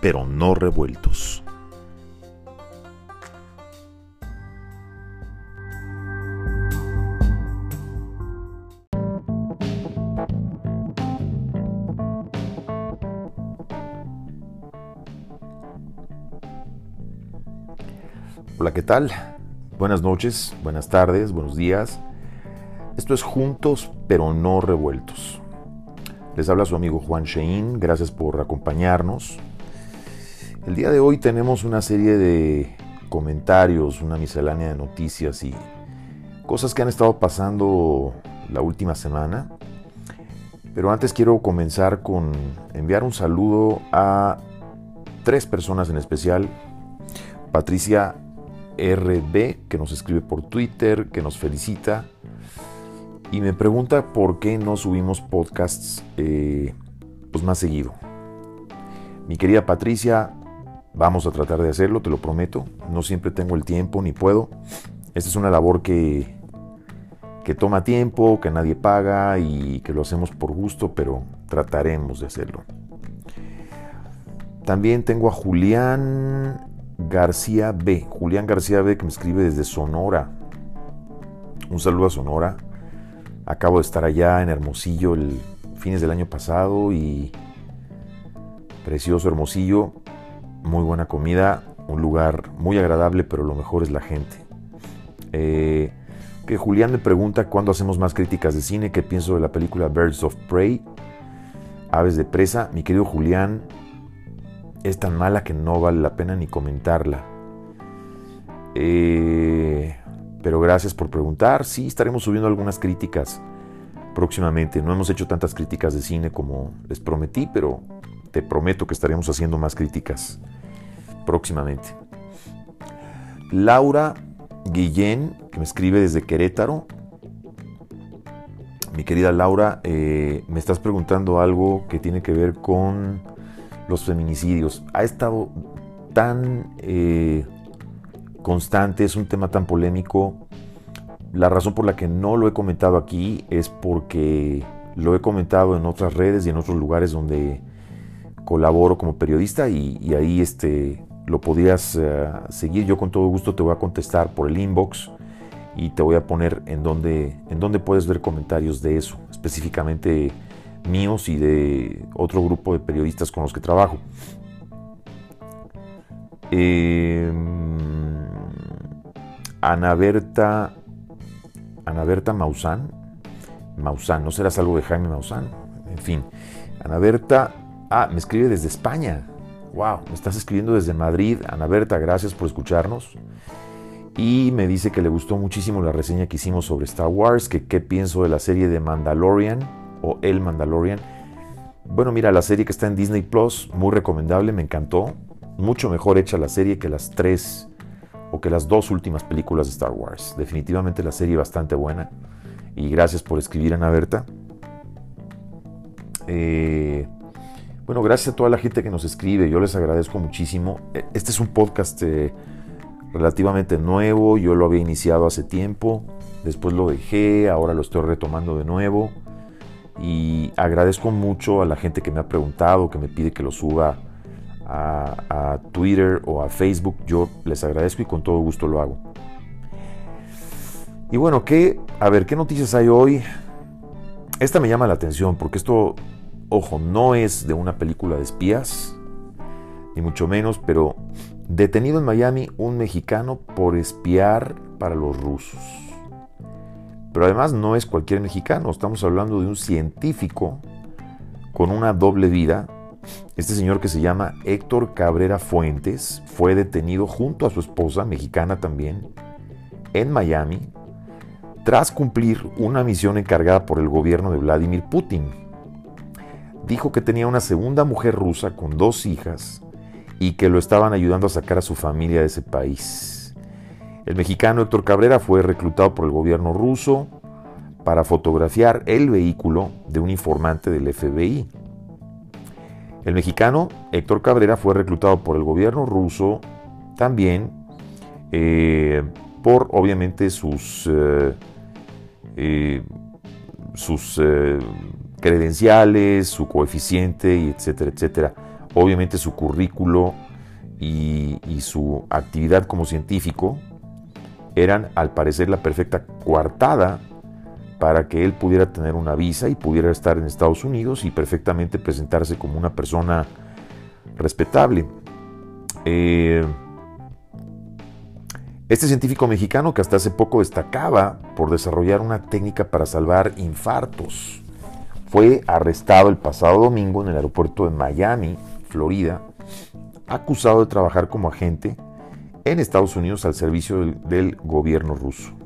pero no revueltos. Hola, ¿qué tal? Buenas noches, buenas tardes, buenos días. Esto es Juntos pero no revueltos. Les habla su amigo Juan Shein, gracias por acompañarnos. El día de hoy tenemos una serie de comentarios, una miscelánea de noticias y cosas que han estado pasando la última semana. Pero antes quiero comenzar con enviar un saludo a tres personas en especial. Patricia RB, que nos escribe por Twitter, que nos felicita y me pregunta por qué no subimos podcasts eh, pues más seguido. Mi querida Patricia, vamos a tratar de hacerlo, te lo prometo. No siempre tengo el tiempo ni puedo. Esta es una labor que, que toma tiempo, que nadie paga y que lo hacemos por gusto, pero trataremos de hacerlo. También tengo a Julián García B. Julián García B que me escribe desde Sonora. Un saludo a Sonora. Acabo de estar allá en Hermosillo el fines del año pasado y precioso Hermosillo, muy buena comida, un lugar muy agradable, pero lo mejor es la gente. Eh, que Julián me pregunta cuándo hacemos más críticas de cine, qué pienso de la película Birds of Prey, Aves de Presa. Mi querido Julián, es tan mala que no vale la pena ni comentarla. Eh, pero gracias por preguntar. Sí, estaremos subiendo algunas críticas próximamente. No hemos hecho tantas críticas de cine como les prometí, pero te prometo que estaremos haciendo más críticas próximamente. Laura Guillén, que me escribe desde Querétaro. Mi querida Laura, eh, me estás preguntando algo que tiene que ver con los feminicidios. Ha estado tan eh, constante, es un tema tan polémico. La razón por la que no lo he comentado aquí es porque lo he comentado en otras redes y en otros lugares donde colaboro como periodista y, ahí este, lo podrías eh, seguir. Yo con todo gusto te voy a contestar por el inbox y te voy a poner en donde, en donde puedes ver comentarios de eso, específicamente míos y de otro grupo de periodistas con los que trabajo. Eh, Ana Berta, Ana Berta Maussan, Maussan, ¿no serás algo de Jaime Maussan? En fin, Ana Berta, ah, me escribe desde España. Wow, me estás escribiendo desde Madrid. Ana Berta, gracias por escucharnos. Y me dice que le gustó muchísimo la reseña que hicimos sobre Star Wars, que qué pienso de la serie de Mandalorian o El Mandalorian. Bueno, mira, la serie que está en Disney Plus, muy recomendable, me encantó. Mucho mejor hecha la serie que las tres o que las dos últimas películas de Star Wars. Definitivamente la serie bastante buena. Y gracias por escribir, Ana Berta. Eh, bueno, gracias a toda la gente que nos escribe. Yo les agradezco muchísimo. E, este es un podcast eh, relativamente nuevo. Yo lo había iniciado hace tiempo. Después lo dejé. Ahora lo estoy retomando de nuevo. Y agradezco mucho a la gente que me ha preguntado, que me pide que lo suba a, Twitter o a Facebook, yo les agradezco y con todo gusto lo hago. Y bueno, ¿qué, a ver, ¿qué noticias hay hoy? Esta me llama la atención porque esto, ojo, no es de una película de espías, ni mucho menos, pero detenido en Miami un mexicano por espiar para los rusos. Pero además no es cualquier mexicano, estamos hablando de un científico con una doble vida este señor que se llama Héctor Cabrera Fuentes fue detenido junto a su esposa, mexicana también, en Miami, tras cumplir una misión encargada por el gobierno de Vladimir Putin. Dijo que tenía una segunda mujer rusa con dos hijas y que lo estaban ayudando a sacar a su familia de ese país. El mexicano Héctor Cabrera fue reclutado por el gobierno ruso para fotografiar el vehículo de un informante del FBI. El mexicano Héctor Cabrera fue reclutado por el gobierno ruso también eh, por obviamente sus, eh, eh, sus credenciales, su coeficiente, etcétera, etcétera. Obviamente su currículo y, su actividad como científico eran al parecer la perfecta coartada para que él pudiera tener una visa y pudiera estar en Estados Unidos y perfectamente presentarse como una persona respetable. Eh, este científico mexicano que hasta hace poco destacaba por desarrollar una técnica para salvar infartos, fue arrestado el pasado domingo en el aeropuerto de Miami, Florida, acusado de trabajar como agente en Estados Unidos al servicio del, gobierno ruso.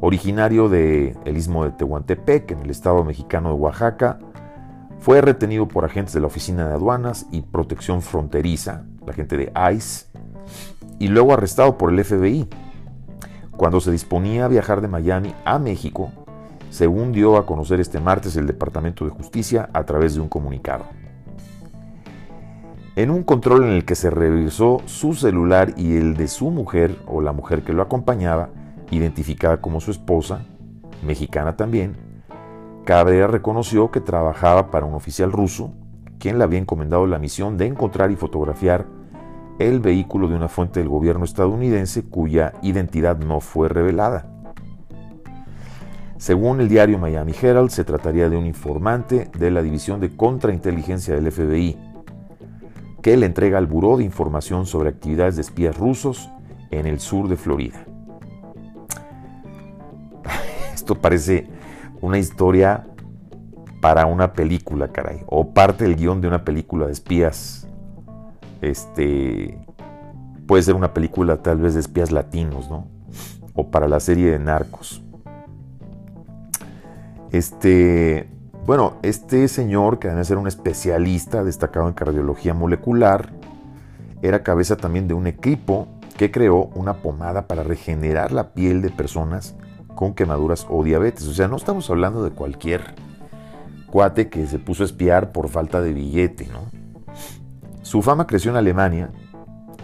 Originario del istmo de Tehuantepec, en el estado mexicano de Oaxaca, fue retenido por agentes de la Oficina de Aduanas y Protección Fronteriza, la gente de ICE, y luego arrestado por el FBI. Cuando se disponía a viajar de Miami a México, según dio a conocer este martes el Departamento de Justicia a través de un comunicado. En un control en el que se revisó su celular y el de su mujer o la mujer que lo acompañaba, identificada como su esposa, mexicana también, Cabrera reconoció que trabajaba para un oficial ruso, quien le había encomendado la misión de encontrar y fotografiar el vehículo de una fuente del gobierno estadounidense cuya identidad no fue revelada. Según el diario Miami Herald, se trataría de un informante de la División de Contrainteligencia del FBI, que le entrega al Buró de Información sobre actividades de espías rusos en el sur de Florida. Esto parece una historia para una película, caray, o parte del guion de una película de espías este, puede ser una película tal vez de espías latinos, ¿no? O para la serie de Narcos. Este, bueno, este señor, que además era un especialista destacado en cardiología molecular, era cabeza también de un equipo que creó una pomada para regenerar la piel de personas con quemaduras o diabetes. O sea, no estamos hablando de cualquier cuate que se puso a espiar por falta de billete, ¿no? Su fama creció en Alemania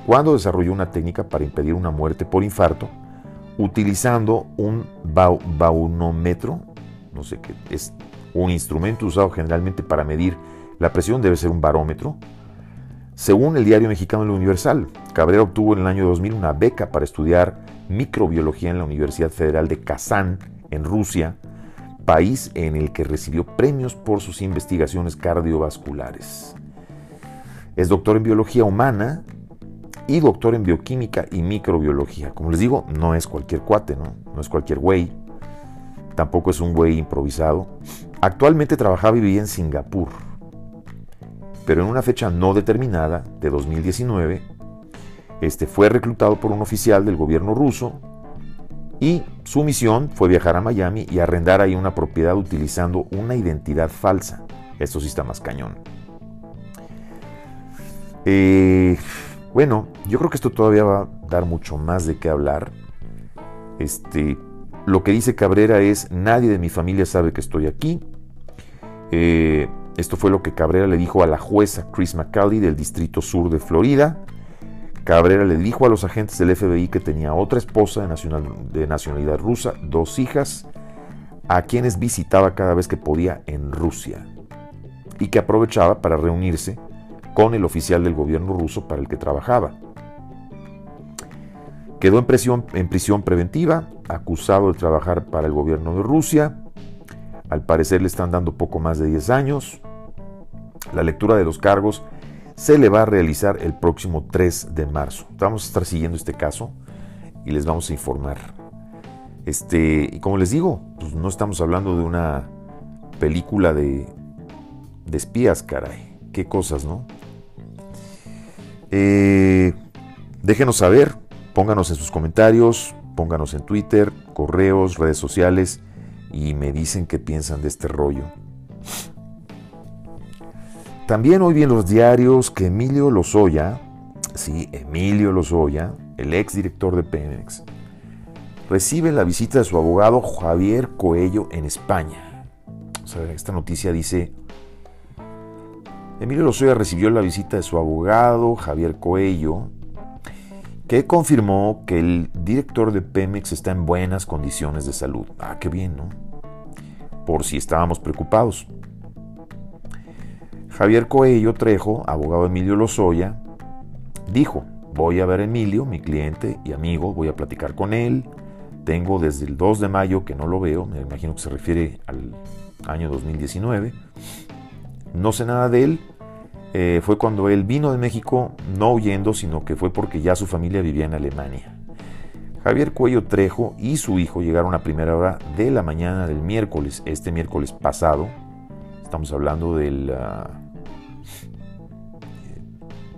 cuando desarrolló una técnica para impedir una muerte por infarto utilizando un baunómetro, no sé qué, es un instrumento usado generalmente para medir la presión, debe ser un barómetro. Según el diario mexicano El Universal, Cabrera obtuvo en el año 2000 una beca para estudiar microbiología en la Universidad Federal de Kazán, en Rusia, país en el que recibió premios por sus investigaciones cardiovasculares. Es doctor en biología humana y doctor en bioquímica y microbiología. Como les digo, no es cualquier cuate, ¿no? Es cualquier güey. Tampoco es un güey improvisado. Actualmente trabaja y vivía en Singapur. Pero en una fecha no determinada, de 2019, este fue reclutado por un oficial del gobierno ruso y su misión fue viajar a Miami y arrendar ahí una propiedad utilizando una identidad falsa. Esto sí está más cañón. Eh, bueno, yo creo que esto todavía va a dar mucho más de qué hablar. Este, lo que dice Cabrera es, nadie de mi familia sabe que estoy aquí. Eh, esto fue lo que Cabrera le dijo a la jueza Chris McCauley del Distrito Sur de Florida. Cabrera le dijo a los agentes del FBI que tenía otra esposa de, nacionalidad rusa, dos hijas, a quienes visitaba cada vez que podía en Rusia y que aprovechaba para reunirse con el oficial del gobierno ruso para el que trabajaba. Quedó en prisión preventiva, acusado de trabajar para el gobierno de Rusia. Al parecer le están dando poco más de 10 años. La lectura de los cargos se le va a realizar el próximo 3 de marzo. Vamos a estar siguiendo este caso y les vamos a informar. Este, y como les digo, pues no estamos hablando de una película de, espías, caray. Qué cosas, ¿no? Eh, déjenos saber, pónganos en sus comentarios, pónganos en Twitter, correos, redes sociales y me dicen qué piensan de este rollo. También hoy vi en los diarios que Emilio Lozoya, sí, Emilio Lozoya, el ex director de Pemex, recibe la visita de su abogado Javier Coello en España. esta noticia dice, Emilio Lozoya recibió la visita de su abogado, Javier Coello, que confirmó que el director de Pemex está en buenas condiciones de salud. Ah, qué bien, ¿no? Por si estábamos preocupados. Javier Coello Trejo, abogado Emilio Lozoya, dijo, voy a ver a Emilio, mi cliente y amigo, voy a platicar con él. Tengo desde el 2 de mayo que no lo veo, me imagino que se refiere al año 2019. No sé nada de él. Eh, fue cuando él vino de México, no huyendo, sino que fue porque ya su familia vivía en Alemania. Javier Cuello Trejo y su hijo llegaron a primera hora de la mañana del miércoles, este miércoles pasado. Estamos hablando del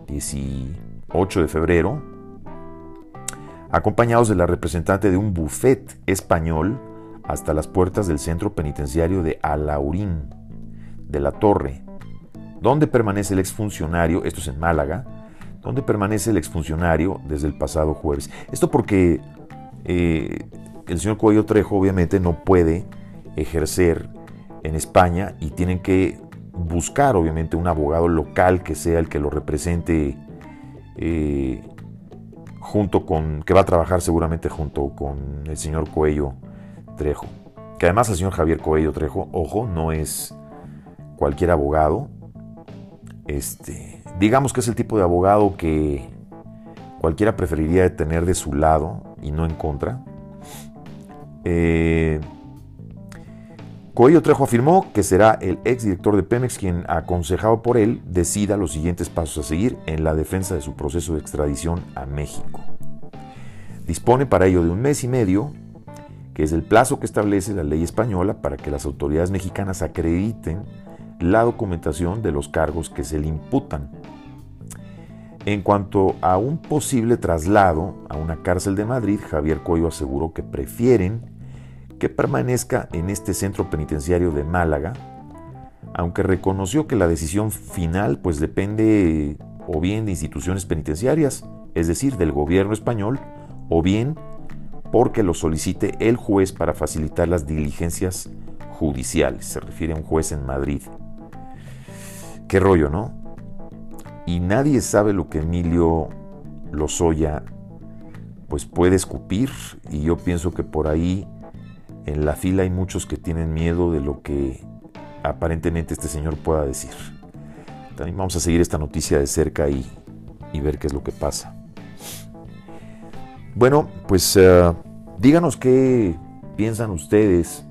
18 de febrero, acompañados de la representante de un buffet español hasta las puertas del centro penitenciario de Alaurín, de la Torre, donde permanece el exfuncionario, esto es en Málaga, donde permanece el exfuncionario desde el pasado jueves. Esto porque eh, el señor Cuello Trejo obviamente no puede ejercer en España y tienen que buscar obviamente un abogado local que sea el que lo represente eh, junto con, que va a trabajar seguramente junto con el señor Cuello Trejo. Que además el señor Javier Cuello Trejo, ojo, no es cualquier abogado. Este, digamos que es el tipo de abogado que cualquiera preferiría tener de su lado y no en contra. Eh, Coello Trejo afirmó que será el exdirector de Pemex quien, aconsejado por él, decida los siguientes pasos a seguir en la defensa de su proceso de extradición a México. Dispone para ello de un mes y medio, que es el plazo que establece la ley española para que las autoridades mexicanas acrediten la documentación de los cargos que se le imputan. En cuanto a un posible traslado a una cárcel de Madrid, Javier Coello aseguró que prefieren que permanezca en este centro penitenciario de Málaga, aunque reconoció que la decisión final pues depende o bien de instituciones penitenciarias, es decir, del gobierno español, o bien porque lo solicite el juez para facilitar las diligencias judiciales. Se refiere a un juez en Madrid. Qué rollo, ¿no? Y nadie sabe lo que Emilio Lozoya pues puede escupir y yo pienso que por ahí en la fila hay muchos que tienen miedo de lo que aparentemente este señor pueda decir. También vamos a seguir esta noticia de cerca y, ver qué es lo que pasa. Bueno, pues eh, díganos qué piensan ustedes.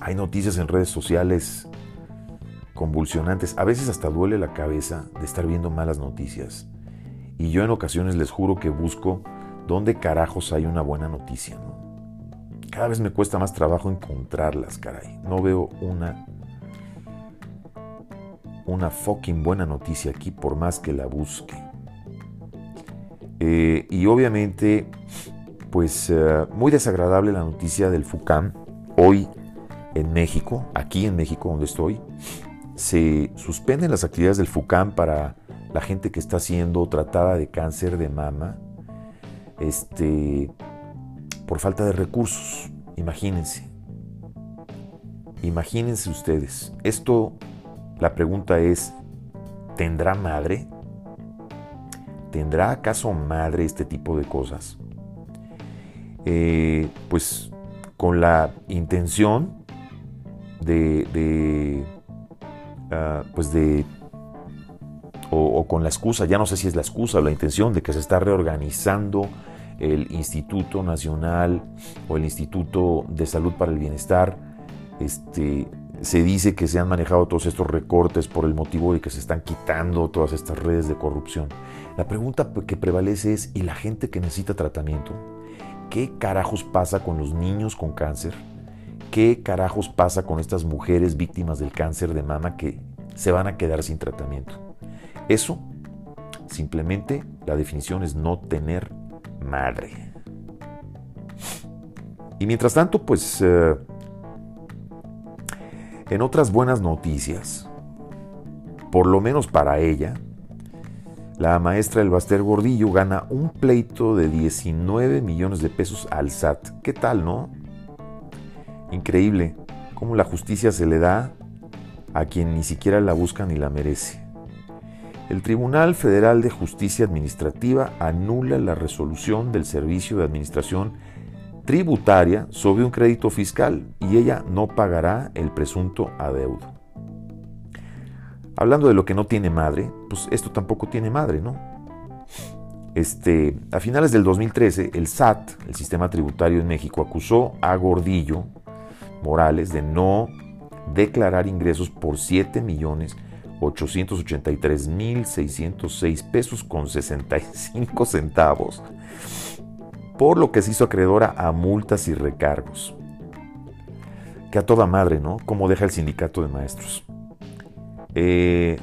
Hay noticias en redes sociales convulsionantes. A veces hasta duele la cabeza de estar viendo malas noticias. Y yo en ocasiones les juro que busco dónde carajos hay una buena noticia. ¿no? Cada vez me cuesta más trabajo encontrarlas, caray. No veo una una fucking buena noticia aquí por más que la busque. Eh, y obviamente, pues eh, muy desagradable la noticia del FUCAM. Hoy en México, aquí en México donde estoy, se suspenden las actividades del FUCAM para la gente que está siendo tratada de cáncer de mama. Este, por falta de recursos. Imagínense. Imagínense ustedes. Esto, la pregunta es, ¿tendrá madre? ¿Tendrá acaso madre este tipo de cosas? Eh, pues con la intención de, ah, pues de, o con la excusa, ya no sé si es la excusa o la intención de que se está reorganizando el Instituto Nacional o el Instituto de Salud para el Bienestar, este, se dice que se han manejado todos estos recortes por el motivo de que se están quitando todas estas redes de corrupción. La pregunta que prevalece es, ¿y la gente que necesita tratamiento? ¿Qué carajos pasa con los niños con cáncer? ¿Qué carajos pasa con estas mujeres víctimas del cáncer de mama que se van a quedar sin tratamiento? Eso, simplemente, la definición es no tener madre. Y mientras tanto, pues, eh, en otras buenas noticias, por lo menos para ella, la maestra del Baster Gordillo gana un pleito de 19 millones de pesos al SAT. ¿Qué tal, no? Increíble cómo la justicia se le da a quien ni siquiera la busca ni la merece. El Tribunal Federal de Justicia Administrativa anula la resolución del Servicio de Administración Tributaria sobre un crédito fiscal y ella no pagará el presunto adeudo. hablando de lo que no tiene madre, pues esto tampoco tiene madre, ¿no? Este, a finales del 2013, el SAT, el Sistema Tributario en México, acusó a Gordillo Morales de no declarar ingresos por 7 millones 883.606 pesos con 65 centavos, por lo que se hizo acreedora a multas y recargos. Que a toda madre, ¿no? Como deja el sindicato de maestros. Eh,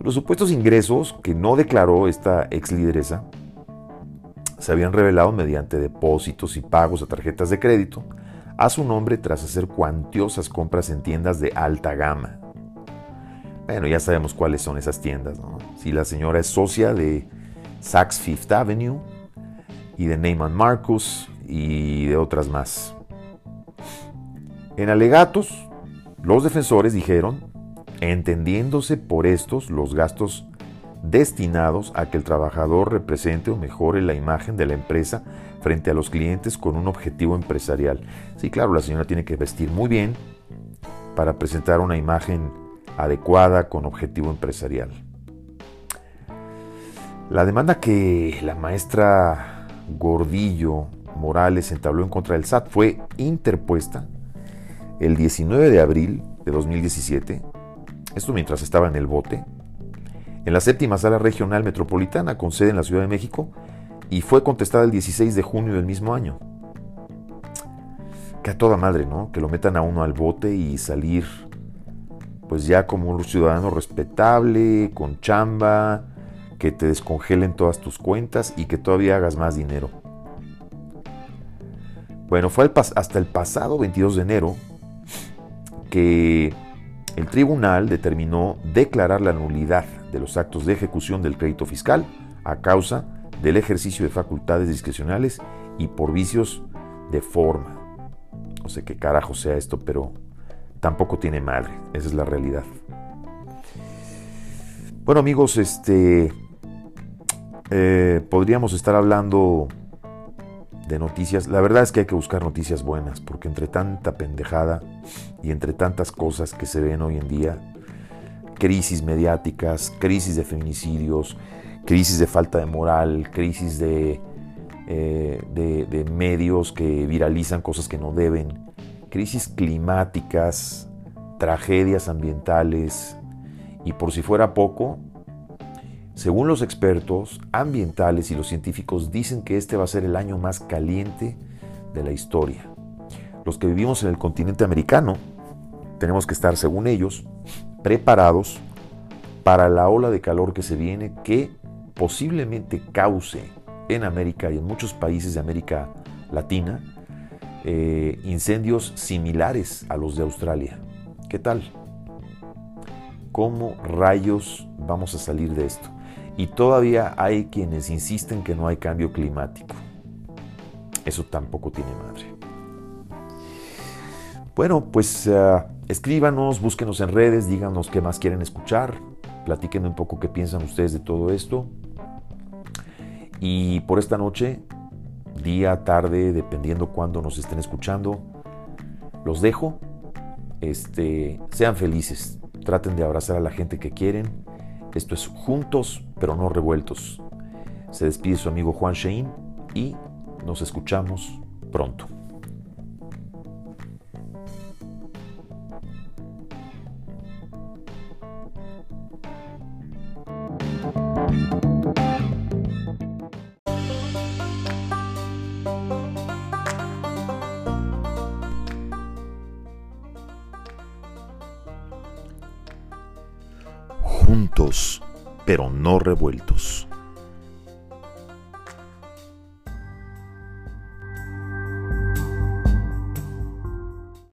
los supuestos ingresos que no declaró esta ex lideresa se habían revelado mediante depósitos y pagos a tarjetas de crédito a su nombre tras hacer cuantiosas compras en tiendas de alta gama. Bueno, ya sabemos cuáles son esas tiendas. Si la señora es socia de Saks Fifth Avenue y de Neyman Marcus y de otras más. En alegatos, los defensores dijeron, entendiéndose por estos los gastos destinados a que el trabajador represente o mejore la imagen de la empresa frente a los clientes con un objetivo empresarial. Sí, claro, la señora tiene que vestir muy bien para presentar una imagen adecuada con objetivo empresarial. La demanda que la maestra Gordillo Morales entabló en contra del SAT fue interpuesta el 19 de abril de 2017, esto mientras estaba en el bote, en la séptima sala regional metropolitana con sede en la Ciudad de México y fue contestada el 16 de junio del mismo año. Que a toda madre, ¿no? Que lo metan a uno al bote y salir pues ya como un ciudadano respetable, con chamba, que te descongelen todas tus cuentas y que todavía hagas más dinero. Bueno, fue hasta el pasado 22 de enero que el tribunal determinó declarar la nulidad de los actos de ejecución del crédito fiscal a causa del ejercicio de facultades discrecionales y por vicios de forma. No sé qué carajo sea esto, pero tampoco tiene madre. Esa es la realidad. Bueno amigos, este eh, podríamos estar hablando de noticias. La verdad es que hay que buscar noticias buenas, porque entre tanta pendejada y entre tantas cosas que se ven hoy en día, crisis mediáticas, crisis de feminicidios, crisis de falta de moral, crisis de, eh, de, medios que viralizan cosas que no deben, crisis climáticas, tragedias ambientales y por si fuera poco, según los expertos ambientales y los científicos dicen que este va a ser el año más caliente de la historia. Los que vivimos en el continente americano tenemos que estar, según ellos, preparados para la ola de calor que se viene que posiblemente cause en América y en muchos países de América Latina eh, incendios similares a los de Australia. ¿Qué tal? ¿Cómo rayos vamos a salir de esto? Y todavía hay quienes insisten que no hay cambio climático. Eso tampoco tiene madre. Bueno, pues eh, escríbanos, búsquenos en redes, díganos qué más quieren escuchar, platíquenme un poco qué piensan ustedes de todo esto. Y por esta noche, día, tarde, dependiendo cuándo nos estén escuchando, los dejo. Este, sean felices, traten de abrazar a la gente que quieren. Esto es juntos, pero no revueltos. Se despide su amigo Juan Shein y nos escuchamos pronto. Revueltos.